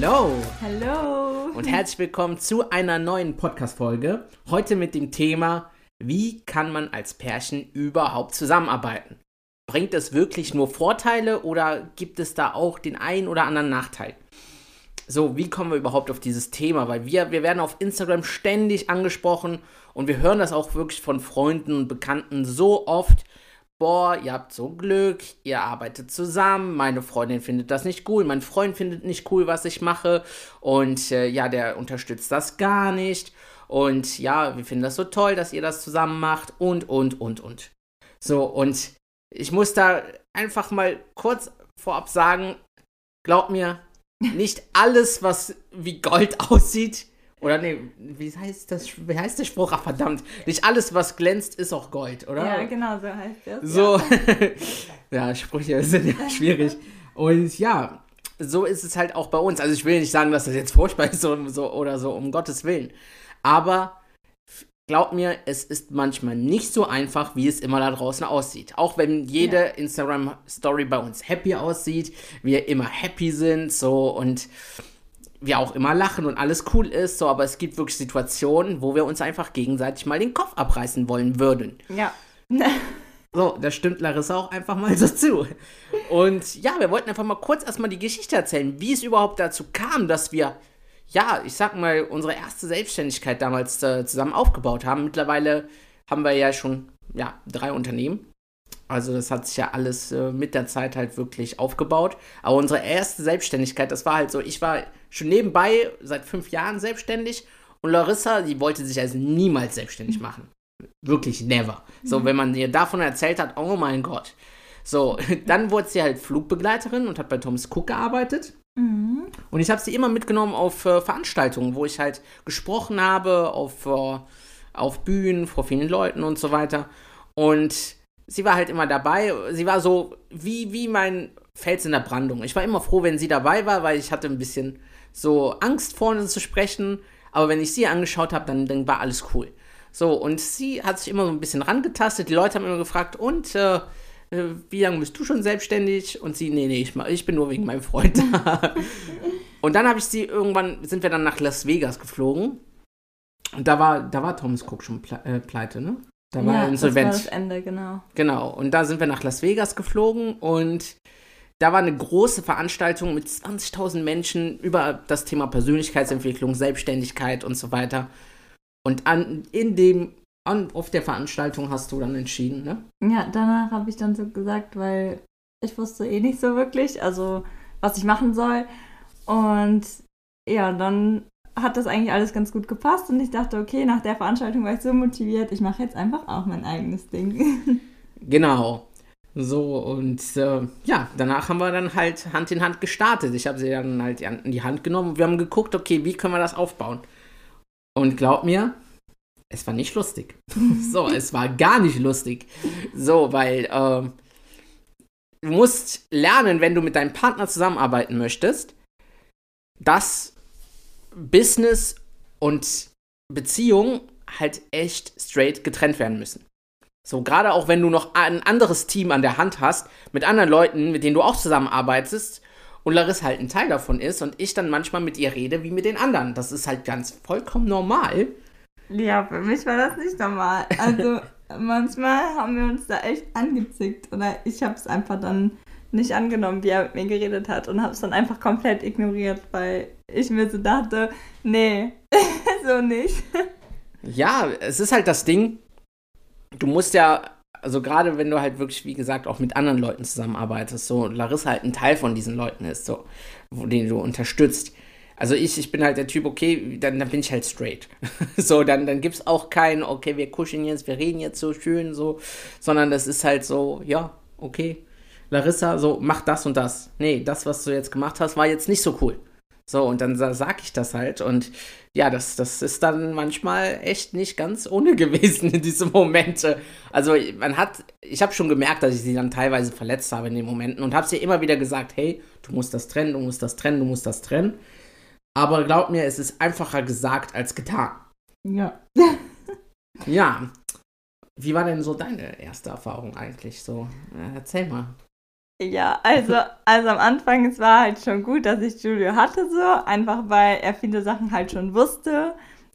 Hello Hallo. und herzlich willkommen zu einer neuen Podcast-Folge. Heute mit dem Thema, wie kann man als Pärchen überhaupt zusammenarbeiten? Bringt es wirklich nur Vorteile oder gibt es da auch den einen oder anderen Nachteil? So, wie kommen wir überhaupt auf dieses Thema? Weil wir, wir werden auf Instagram ständig angesprochen und wir hören das auch wirklich von Freunden und Bekannten so oft. Boah, ihr habt so Glück, ihr arbeitet zusammen, meine Freundin findet das nicht cool, mein Freund findet nicht cool, was ich mache und äh, ja, der unterstützt das gar nicht und ja, wir finden das so toll, dass ihr das zusammen macht und, und, und, und. So, und ich muss da einfach mal kurz vorab sagen, glaub mir, nicht alles, was wie Gold aussieht, oder nee, wie heißt das, wie heißt der Spruch? Ach, verdammt, nicht alles, was glänzt, ist auch Gold, oder? Ja, genau, so heißt das. So, ja, Sprüche sind ja schwierig. Und ja, so ist es halt auch bei uns. Also ich will nicht sagen, dass das jetzt furchtbar ist so, so, oder so, um Gottes Willen. Aber glaub mir, es ist manchmal nicht so einfach, wie es immer da draußen aussieht. Auch wenn jede Ja. Instagram-Story bei uns happy aussieht, wir immer happy sind, so und wir auch immer lachen und alles cool ist, so, aber es gibt wirklich Situationen, wo wir uns einfach gegenseitig mal den Kopf abreißen wollen würden. Ja. So, da stimmt Larissa auch einfach mal so zu. Und ja, wir wollten einfach mal kurz erstmal die Geschichte erzählen, wie es überhaupt dazu kam, dass wir, ja, ich sag mal, unsere erste Selbstständigkeit damals äh, zusammen aufgebaut haben. Mittlerweile haben wir ja schon, ja, drei Unternehmen. Also das hat sich ja alles äh, mit der Zeit halt wirklich aufgebaut. Aber unsere erste Selbstständigkeit, das war halt so, ich war schon nebenbei seit fünf Jahren selbstständig und Larissa, die wollte sich also niemals selbstständig machen. Wirklich never. So, wenn man ihr davon erzählt hat, oh mein Gott. So, dann wurde sie halt Flugbegleiterin und hat bei Thomas Cook gearbeitet. Mhm. Und ich habe sie immer mitgenommen auf äh, Veranstaltungen, wo ich halt gesprochen habe, auf, äh, auf Bühnen, vor vielen Leuten und so weiter. Und sie war halt immer dabei. Sie war so wie, wie mein Fels in der Brandung. Ich war immer froh, wenn sie dabei war, weil ich hatte ein bisschen so Angst, vorne zu sprechen. Aber wenn ich sie angeschaut habe, dann, dann war alles cool. So, und sie hat sich immer so ein bisschen rangetastet. Die Leute haben immer gefragt, und äh, äh, wie lange bist du schon selbstständig? Und sie, nee, nee, ich, ich bin nur wegen meinem Freund da. und dann habe ich sie irgendwann, sind wir dann nach Las Vegas geflogen. Und da war, da war Thomas Cook schon äh, pleite, ne? Da war ja, er das war insolvent. das Ende, genau. Genau, und da sind wir nach Las Vegas geflogen und da war eine große Veranstaltung mit 20.000 Menschen über das Thema Persönlichkeitsentwicklung, Selbstständigkeit und so weiter. Und an, in dem, an, auf der Veranstaltung hast du dann entschieden, ne? Ja, danach habe ich dann so gesagt, weil ich wusste eh nicht so wirklich, also was ich machen soll. Und ja, dann hat das eigentlich alles ganz gut gepasst und ich dachte, okay, nach der Veranstaltung war ich so motiviert, ich mache jetzt einfach auch mein eigenes Ding. Genau. So, und äh, ja, danach haben wir dann halt Hand in Hand gestartet. Ich habe sie dann halt in die Hand genommen und wir haben geguckt, okay, wie können wir das aufbauen? Und glaub mir, es war nicht lustig. so, es war gar nicht lustig. So, weil ähm, du musst lernen, wenn du mit deinem Partner zusammenarbeiten möchtest, dass Business und Beziehung halt echt straight getrennt werden müssen. So, gerade auch wenn du noch ein anderes Team an der Hand hast, mit anderen Leuten, mit denen du auch zusammenarbeitest und Larissa halt ein Teil davon ist und ich dann manchmal mit ihr rede wie mit den anderen. Das ist halt ganz vollkommen normal. ja, für mich war das nicht normal. Also manchmal haben wir uns da echt angezickt oder ich habe es einfach dann nicht angenommen, wie er mit mir geredet hat und habe es dann einfach komplett ignoriert, weil ich mir so dachte, nee, so nicht. Ja, es ist halt das Ding, du musst ja, also gerade wenn du halt wirklich, wie gesagt, auch mit anderen Leuten zusammenarbeitest, so Larissa halt ein Teil von diesen Leuten ist, so, wo- den du unterstützt. Also ich, ich bin halt der Typ, okay, dann, dann bin ich halt straight. so, dann, dann gibt's auch kein, okay, wir kuscheln jetzt, wir reden jetzt so schön, so, sondern das ist halt so, ja, okay. Larissa, so, mach das und das. Nee, das, was du jetzt gemacht hast, war jetzt nicht so cool. So, und dann sag ich das halt. Und ja, das, das ist dann manchmal echt nicht ganz ohne gewesen in diese Momente. Also, man hat, ich habe schon gemerkt, dass ich sie dann teilweise verletzt habe in den Momenten und habe sie immer wieder gesagt: hey, du musst das trennen, du musst das trennen, du musst das trennen. Aber glaub mir, es ist einfacher gesagt als getan. Ja. ja. Wie war denn so deine erste Erfahrung eigentlich? So, erzähl mal. Ja, also, also am Anfang, es war halt schon gut, dass ich Julio hatte, so, einfach weil er viele Sachen halt schon wusste,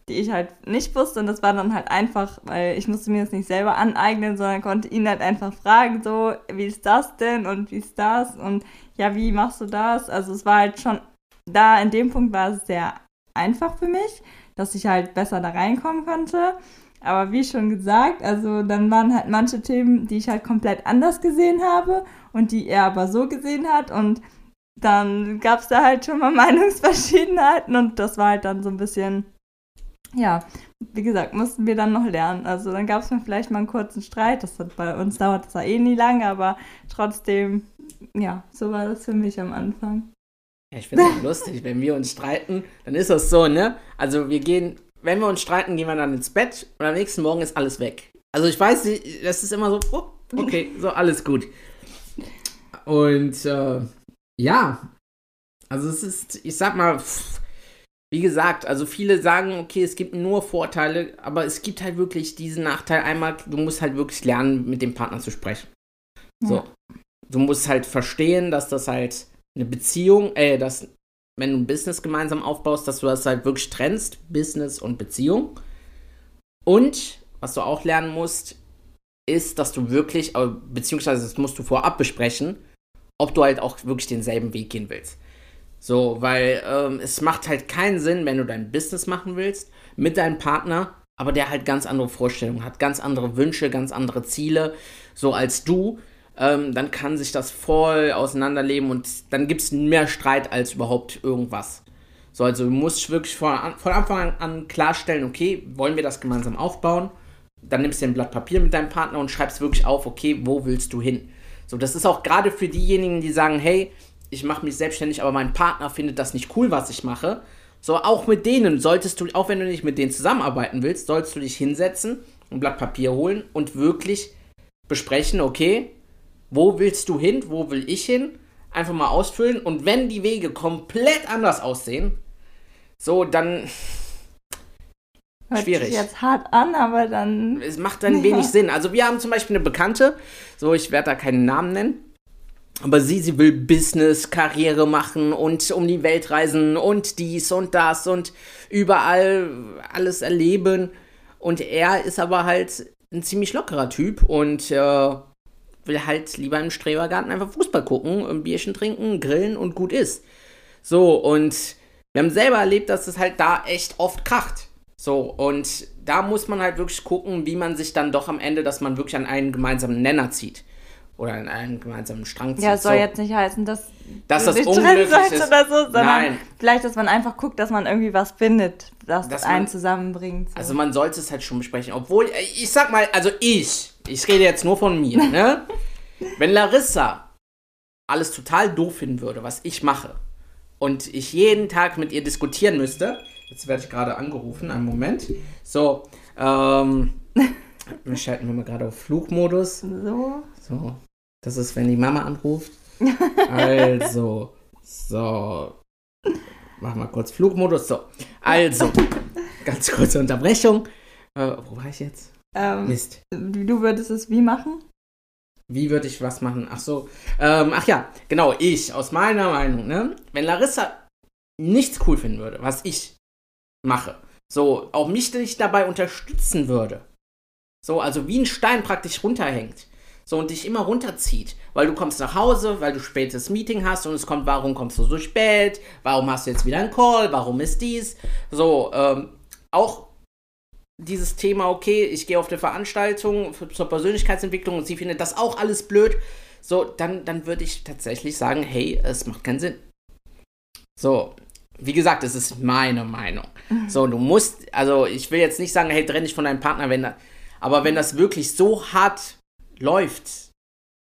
die ich halt nicht wusste. Und das war dann halt einfach, weil ich musste mir das nicht selber aneignen, sondern konnte ihn halt einfach fragen, so, wie ist das denn und wie ist das? Und ja, wie machst du das? Also es war halt schon, da in dem Punkt war es sehr einfach für mich, dass ich halt besser da reinkommen konnte. Aber wie schon gesagt, also dann waren halt manche Themen, die ich halt komplett anders gesehen habe und die er aber so gesehen hat und dann gab es da halt schon mal Meinungsverschiedenheiten und das war halt dann so ein bisschen, ja, wie gesagt, mussten wir dann noch lernen. Also dann gab es vielleicht mal einen kurzen Streit, das hat bei uns dauert ja eh nie lange, aber trotzdem, ja, so war das für mich am Anfang. Ich finde es lustig, wenn wir uns streiten, dann ist das so, ne? Also wir gehen wenn wir uns streiten, gehen wir dann ins Bett und am nächsten Morgen ist alles weg. Also ich weiß, das ist immer so, oh, okay, so alles gut. Und äh, ja, also es ist, ich sag mal, wie gesagt, also viele sagen, okay, es gibt nur Vorteile, aber es gibt halt wirklich diesen Nachteil. Einmal, du musst halt wirklich lernen, mit dem Partner zu sprechen. So. Ja. Du musst halt verstehen, dass das halt eine Beziehung, äh, dass wenn du ein Business gemeinsam aufbaust, dass du das halt wirklich trennst, Business und Beziehung. Und was du auch lernen musst, ist, dass du wirklich, beziehungsweise das musst du vorab besprechen, ob du halt auch wirklich denselben Weg gehen willst. So, weil ähm, es macht halt keinen Sinn, wenn du dein Business machen willst mit deinem Partner, aber der halt ganz andere Vorstellungen hat, ganz andere Wünsche, ganz andere Ziele, so als du ähm, dann kann sich das voll auseinanderleben und dann gibt es mehr Streit als überhaupt irgendwas. So, also du musst wirklich von, von Anfang an klarstellen, okay, wollen wir das gemeinsam aufbauen? Dann nimmst du ein Blatt Papier mit deinem Partner und schreibst wirklich auf, okay, wo willst du hin? So, das ist auch gerade für diejenigen, die sagen, hey, ich mache mich selbstständig, aber mein Partner findet das nicht cool, was ich mache. So, auch mit denen solltest du, auch wenn du nicht mit denen zusammenarbeiten willst, sollst du dich hinsetzen, ein Blatt Papier holen und wirklich besprechen, okay, wo willst du hin? Wo will ich hin? Einfach mal ausfüllen. Und wenn die Wege komplett anders aussehen, so, dann. Hört schwierig. Sich jetzt hart an, aber dann. Es macht dann ja. wenig Sinn. Also, wir haben zum Beispiel eine Bekannte, so, ich werde da keinen Namen nennen. Aber sie, sie will Business, Karriere machen und um die Welt reisen und dies und das und überall alles erleben. Und er ist aber halt ein ziemlich lockerer Typ und äh, will halt lieber im Strebergarten einfach Fußball gucken, ein Bierchen trinken, grillen und gut ist. So, und wir haben selber erlebt, dass es halt da echt oft kracht. So, und da muss man halt wirklich gucken, wie man sich dann doch am Ende, dass man wirklich an einen gemeinsamen Nenner zieht. Oder an einen gemeinsamen Strang zieht. Ja, es soll so. jetzt nicht heißen, dass, dass das unglücklich ist. Oder so, sondern Nein. vielleicht, dass man einfach guckt, dass man irgendwie was findet, das dass einen man, zusammenbringt. So. Also man sollte es halt schon besprechen. Obwohl, ich sag mal, also ich, ich rede jetzt nur von mir, ne? Wenn Larissa alles total doof finden würde, was ich mache, und ich jeden Tag mit ihr diskutieren müsste, jetzt werde ich gerade angerufen, einen Moment. So, ähm, wir schalten wir mal gerade auf Flugmodus. So. So, das ist, wenn die Mama anruft. Also, so. Mach mal kurz Flugmodus. So, also, ganz kurze Unterbrechung. Äh, wo war ich jetzt? Ähm, Mist. Du würdest es wie machen? Wie würde ich was machen? Ach so. Ähm, ach ja, genau, ich, aus meiner Meinung, ne? Wenn Larissa nichts cool finden würde, was ich mache, so, auch mich nicht dabei unterstützen würde, so, also wie ein Stein praktisch runterhängt, so und dich immer runterzieht, weil du kommst nach Hause, weil du spätes Meeting hast und es kommt, warum kommst du so spät, warum hast du jetzt wieder einen Call, warum ist dies, so, ähm, auch dieses Thema, okay, ich gehe auf eine Veranstaltung zur Persönlichkeitsentwicklung und sie findet das auch alles blöd, so, dann, dann würde ich tatsächlich sagen, hey, es macht keinen Sinn. So, wie gesagt, es ist meine Meinung. Mhm. So, du musst, also ich will jetzt nicht sagen, hey, trenn dich von deinem Partner, wenn da, aber wenn das wirklich so hart läuft,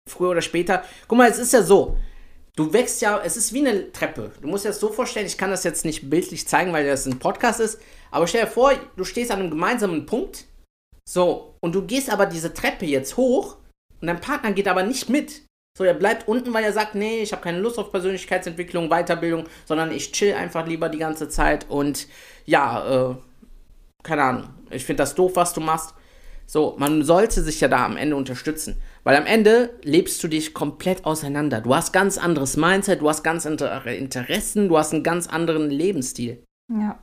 früher oder später. Guck mal, es ist ja so. Du wächst ja, es ist wie eine Treppe. Du musst dir das so vorstellen, ich kann das jetzt nicht bildlich zeigen, weil das ein Podcast ist, aber stell dir vor, du stehst an einem gemeinsamen Punkt, so, und du gehst aber diese Treppe jetzt hoch und dein Partner geht aber nicht mit. So, er bleibt unten, weil er sagt, nee, ich habe keine Lust auf Persönlichkeitsentwicklung, Weiterbildung, sondern ich chill einfach lieber die ganze Zeit und ja, äh, keine Ahnung, ich finde das doof, was du machst. So, man sollte sich ja da am Ende unterstützen. Weil am Ende lebst du dich komplett auseinander. Du hast ganz anderes Mindset, du hast ganz andere Interessen, du hast einen ganz anderen Lebensstil. Ja.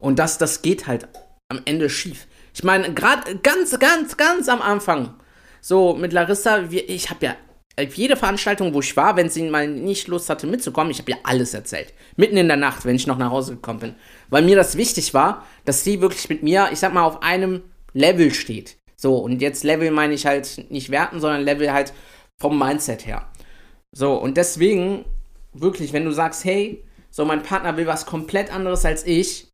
Und das, das geht halt am Ende schief. Ich meine, gerade ganz, ganz, ganz am Anfang, so mit Larissa, wir, ich habe ja auf jede Veranstaltung, wo ich war, wenn sie mal nicht Lust hatte mitzukommen, ich habe ihr alles erzählt. Mitten in der Nacht, wenn ich noch nach Hause gekommen bin. Weil mir das wichtig war, dass sie wirklich mit mir, ich sag mal, auf einem Level steht. So, und jetzt Level meine ich halt nicht werten, sondern Level halt vom Mindset her. So, und deswegen, wirklich, wenn du sagst, hey, so mein Partner will was komplett anderes als ich,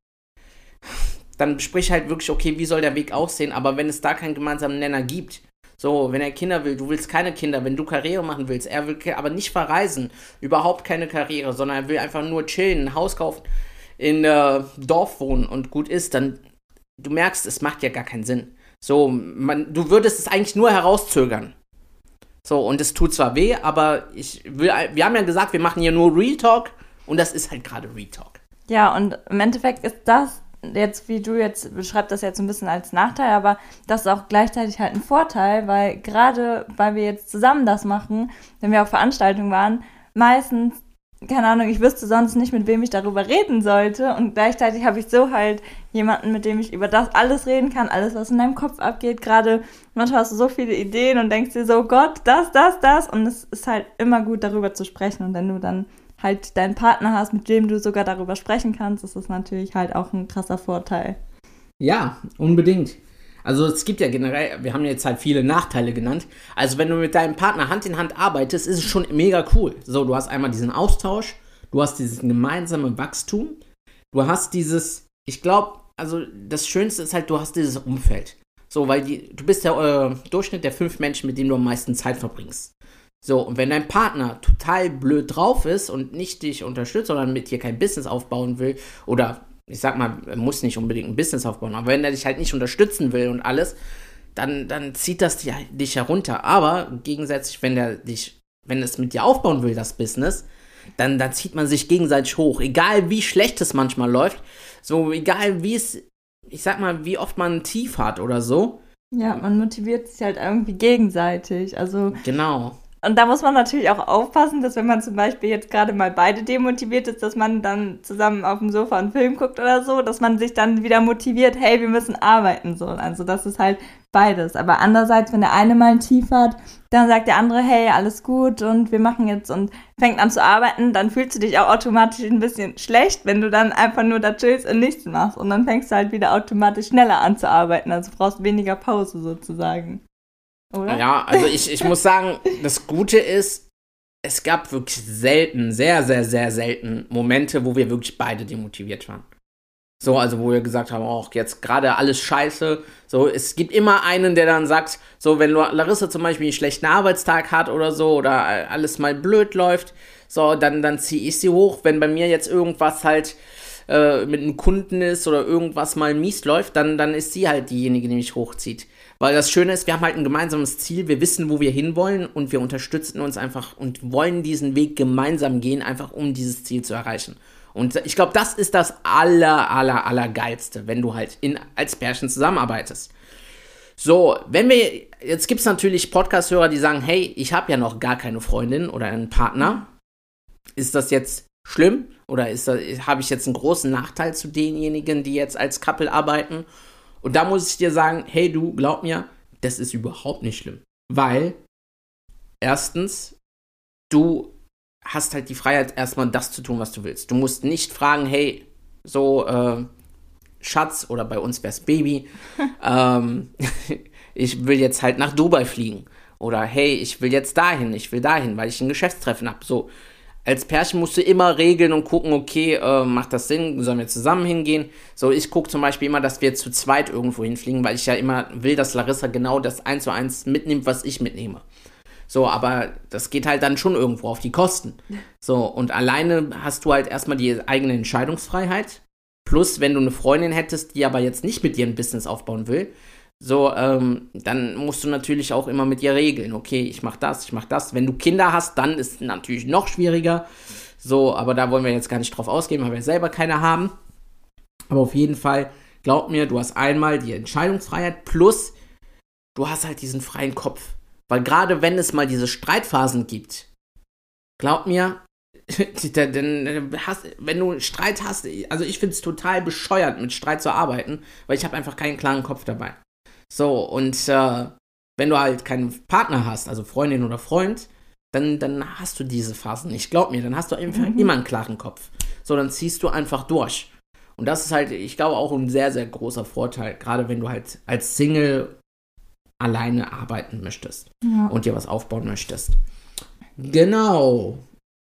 dann sprich halt wirklich, okay, wie soll der Weg aussehen, aber wenn es da keinen gemeinsamen Nenner gibt, so, wenn er Kinder will, du willst keine Kinder, wenn du Karriere machen willst, er will aber nicht verreisen, überhaupt keine Karriere, sondern er will einfach nur chillen, ein Haus kaufen, in äh, Dorf wohnen und gut ist, dann du merkst, es macht ja gar keinen Sinn. So, man, du würdest es eigentlich nur herauszögern. So, und es tut zwar weh, aber ich will, wir haben ja gesagt, wir machen hier nur Real Talk und das ist halt gerade Real Talk. Ja, und im Endeffekt ist das jetzt, wie du jetzt beschreibst das jetzt ein bisschen als Nachteil, aber das ist auch gleichzeitig halt ein Vorteil, weil gerade weil wir jetzt zusammen das machen, wenn wir auf Veranstaltungen waren, meistens, keine Ahnung, ich wüsste sonst nicht, mit wem ich darüber reden sollte und gleichzeitig habe ich so halt jemanden, mit dem ich über das alles reden kann, alles, was in deinem Kopf abgeht, gerade manchmal hast du so viele Ideen und denkst dir so, Gott, das, das, das. Und es ist halt immer gut darüber zu sprechen. Und wenn du dann halt deinen Partner hast, mit dem du sogar darüber sprechen kannst, ist das natürlich halt auch ein krasser Vorteil. Ja, unbedingt. Also es gibt ja generell, wir haben jetzt halt viele Nachteile genannt. Also wenn du mit deinem Partner Hand in Hand arbeitest, ist es schon mega cool. So, du hast einmal diesen Austausch, du hast dieses gemeinsame Wachstum, du hast dieses, ich glaube, also das Schönste ist halt, du hast dieses Umfeld. So, weil die, du bist der äh, Durchschnitt der fünf Menschen, mit denen du am meisten Zeit verbringst. So, und wenn dein Partner total blöd drauf ist und nicht dich unterstützt, sondern mit dir kein Business aufbauen will, oder ich sag mal, er muss nicht unbedingt ein Business aufbauen, aber wenn er dich halt nicht unterstützen will und alles, dann, dann zieht das dich herunter. Aber gegensätzlich, wenn er dich, wenn es mit dir aufbauen will, das Business, dann, dann zieht man sich gegenseitig hoch. Egal wie schlecht es manchmal läuft, so egal wie es, ich sag mal, wie oft man ein Tief hat oder so. Ja, man motiviert sich halt irgendwie gegenseitig. Also. Genau. Und da muss man natürlich auch aufpassen, dass wenn man zum Beispiel jetzt gerade mal beide demotiviert ist, dass man dann zusammen auf dem Sofa einen Film guckt oder so, dass man sich dann wieder motiviert, hey, wir müssen arbeiten so. Also das ist halt beides. Aber andererseits, wenn der eine mal ein Tief hat, dann sagt der andere, hey, alles gut und wir machen jetzt und fängt an zu arbeiten, dann fühlst du dich auch automatisch ein bisschen schlecht, wenn du dann einfach nur da chillst und nichts machst. Und dann fängst du halt wieder automatisch schneller an zu arbeiten. Also brauchst weniger Pause sozusagen. Oder? Ja, also ich, ich muss sagen, das Gute ist, es gab wirklich selten, sehr, sehr, sehr selten Momente, wo wir wirklich beide demotiviert waren. So, also wo wir gesagt haben, auch jetzt gerade alles scheiße. So, es gibt immer einen, der dann sagt, so, wenn Larissa zum Beispiel einen schlechten Arbeitstag hat oder so, oder alles mal blöd läuft, so, dann, dann ziehe ich sie hoch. Wenn bei mir jetzt irgendwas halt äh, mit einem Kunden ist oder irgendwas mal mies läuft, dann, dann ist sie halt diejenige, die mich hochzieht. Weil das Schöne ist, wir haben halt ein gemeinsames Ziel, wir wissen, wo wir hinwollen und wir unterstützen uns einfach und wollen diesen Weg gemeinsam gehen, einfach um dieses Ziel zu erreichen. Und ich glaube, das ist das aller, aller, aller geilste, wenn du halt in, als Pärchen zusammenarbeitest. So, wenn wir, jetzt gibt es natürlich Podcast-Hörer, die sagen, hey, ich habe ja noch gar keine Freundin oder einen Partner. Ist das jetzt schlimm? Oder habe ich jetzt einen großen Nachteil zu denjenigen, die jetzt als Couple arbeiten? Und da muss ich dir sagen, hey du, glaub mir, das ist überhaupt nicht schlimm. Weil, erstens, du hast halt die Freiheit, erstmal das zu tun, was du willst. Du musst nicht fragen, hey, so, äh, Schatz, oder bei uns wär's Baby, ähm, ich will jetzt halt nach Dubai fliegen. Oder hey, ich will jetzt dahin, ich will dahin, weil ich ein Geschäftstreffen habe. So, als Pärchen musst du immer regeln und gucken, okay, äh, macht das Sinn, sollen wir zusammen hingehen? So, ich gucke zum Beispiel immer, dass wir zu zweit irgendwo hinfliegen, weil ich ja immer will, dass Larissa genau das eins zu eins mitnimmt, was ich mitnehme. So, aber das geht halt dann schon irgendwo auf die Kosten. So, und alleine hast du halt erstmal die eigene Entscheidungsfreiheit. Plus, wenn du eine Freundin hättest, die aber jetzt nicht mit dir ein Business aufbauen will, so, ähm, dann musst du natürlich auch immer mit ihr regeln. Okay, ich mach das, ich mach das. Wenn du Kinder hast, dann ist es natürlich noch schwieriger. So, aber da wollen wir jetzt gar nicht drauf ausgehen, weil wir selber keine haben. Aber auf jeden Fall, glaub mir, du hast einmal die Entscheidungsfreiheit plus du hast halt diesen freien Kopf. Weil gerade wenn es mal diese Streitphasen gibt, glaub mir, denn hast, wenn du Streit hast, also ich finde es total bescheuert, mit Streit zu arbeiten, weil ich habe einfach keinen klaren Kopf dabei. So, und äh, wenn du halt keinen Partner hast, also Freundin oder Freund, dann, dann hast du diese Phasen nicht. Glaub mir, dann hast du einfach mhm. immer einen klaren Kopf. So, dann ziehst du einfach durch. Und das ist halt, ich glaube, auch ein sehr, sehr großer Vorteil, gerade wenn du halt als Single alleine arbeiten möchtest ja. und dir was aufbauen möchtest. Genau.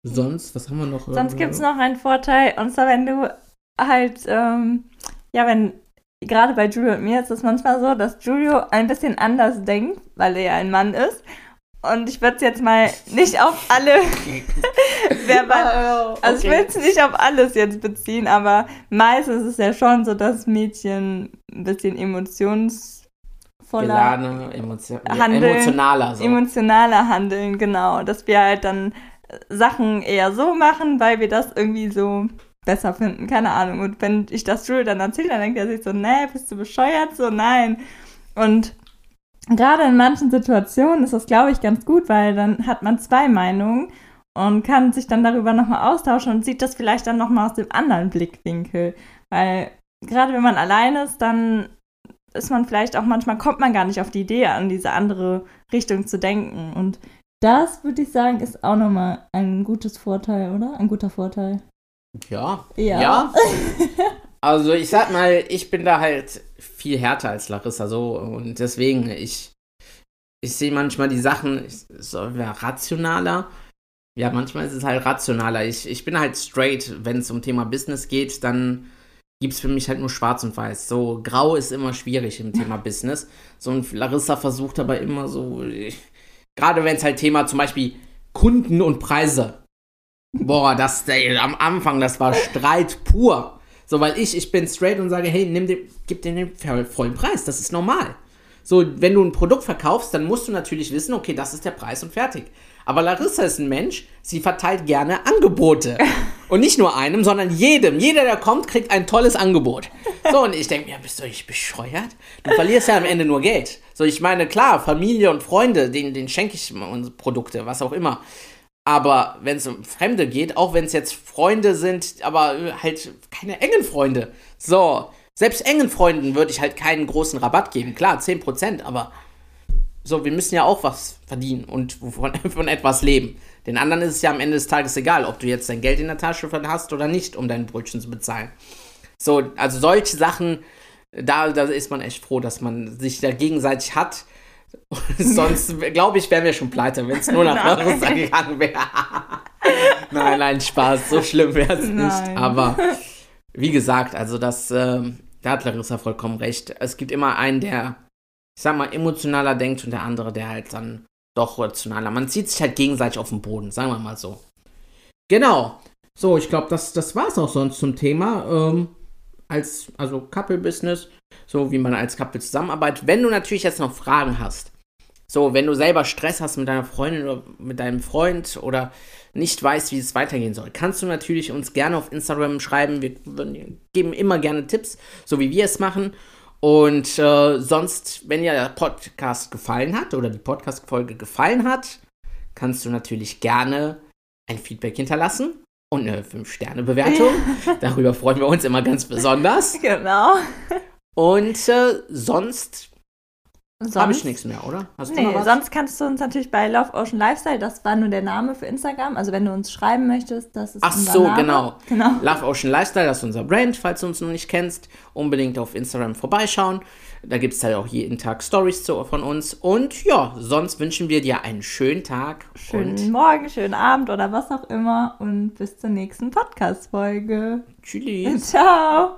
Sonst, was haben wir noch? Sonst gibt es noch einen Vorteil, und zwar, wenn du halt, ähm, ja, wenn, gerade bei Julio und mir ist es manchmal so, dass Julio ein bisschen anders denkt, weil er ja ein Mann ist. Und ich würde es jetzt mal nicht auf alle verbal, oh, also ich will es nicht auf alles jetzt beziehen, aber meistens ist es ja schon so, dass Mädchen ein bisschen emotions voller Gelane, emotio handeln, emotionaler. So. Emotionaler handeln, genau. Dass wir halt dann Sachen eher so machen, weil wir das irgendwie so besser finden, keine Ahnung. Und wenn ich das Jules dann erzähle, dann denkt er sich so, nee, bist du bescheuert? So, nein. Und gerade in manchen Situationen ist das, glaube ich, ganz gut, weil dann hat man zwei Meinungen und kann sich dann darüber nochmal austauschen und sieht das vielleicht dann nochmal aus dem anderen Blickwinkel. Weil gerade wenn man allein ist, dann ist man vielleicht auch manchmal, kommt man gar nicht auf die Idee, an diese andere Richtung zu denken. Und das, würde ich sagen, ist auch nochmal ein gutes Vorteil, oder? Ein guter Vorteil. Ja. Ja. ja. also ich sag mal, ich bin da halt viel härter als Larissa so und deswegen, ich, ich sehe manchmal die Sachen so rationaler. Ja, manchmal ist es halt rationaler. Ich, ich bin halt straight, wenn es um Thema Business geht, dann gibt es für mich halt nur schwarz und weiß. So, grau ist immer schwierig im Thema Business. So, und Larissa versucht aber immer so, gerade wenn es halt Thema zum Beispiel Kunden und Preise. Boah, das, ey, am Anfang, das war Streit pur. So, weil ich, ich bin straight und sage, hey, nimm den, gib den den vollen Preis, das ist normal. So, wenn du ein Produkt verkaufst, dann musst du natürlich wissen, okay, das ist der Preis und fertig. Aber Larissa ist ein Mensch, sie verteilt gerne Angebote. Und nicht nur einem, sondern jedem. Jeder, der kommt, kriegt ein tolles Angebot. So, und ich denke mir, bist du nicht bescheuert? Du verlierst ja am Ende nur Geld. So, ich meine, klar, Familie und Freunde, denen, denen schenke ich unsere Produkte, was auch immer. Aber wenn es um Fremde geht, auch wenn es jetzt Freunde sind, aber halt keine engen Freunde. So, selbst engen Freunden würde ich halt keinen großen Rabatt geben. Klar, 10%, aber so, wir müssen ja auch was verdienen und von, von etwas leben. Den anderen ist es ja am Ende des Tages egal, ob du jetzt dein Geld in der Tasche hast oder nicht, um dein Brötchen zu bezahlen. So, also solche Sachen, da, da ist man echt froh, dass man sich da gegenseitig hat. Sonst, glaube ich, wären wir schon pleite, wenn es nur nach Larissa gegangen wäre. nein, nein, Spaß, so schlimm wäre es nicht. Aber wie gesagt, also das, äh, da hat Larissa vollkommen recht. Es gibt immer einen, der ich sag mal, emotionaler denkt und der andere, der halt dann doch rationaler. Man zieht sich halt gegenseitig auf den Boden, sagen wir mal so. Genau. So, ich glaube, das, das war es auch sonst zum Thema. Ähm, als, also Couple-Business, so wie man als Couple zusammenarbeitet. Wenn du natürlich jetzt noch Fragen hast, so, wenn du selber Stress hast mit deiner Freundin oder mit deinem Freund oder nicht weißt, wie es weitergehen soll, kannst du natürlich uns gerne auf Instagram schreiben. Wir geben immer gerne Tipps, so wie wir es machen. Und äh, sonst, wenn dir der Podcast gefallen hat oder die Podcast-Folge gefallen hat, kannst du natürlich gerne ein Feedback hinterlassen und eine 5-Sterne-Bewertung. Darüber freuen wir uns immer ganz besonders. Genau. Und äh, sonst habe ich nichts mehr, oder? Hast nee, sonst kannst du uns natürlich bei Love Ocean Lifestyle, das war nur der Name für Instagram, also wenn du uns schreiben möchtest, das ist Ach unser so, Name. genau. genau. Love Ocean Lifestyle, das ist unser Brand, falls du uns noch nicht kennst, unbedingt auf Instagram vorbeischauen. Da gibt es halt auch jeden Tag Stories von uns. Und ja, sonst wünschen wir dir einen schönen Tag. Schönen Morgen, schönen Abend oder was auch immer. Und bis zur nächsten Podcast-Folge. Tschüss. Ciao.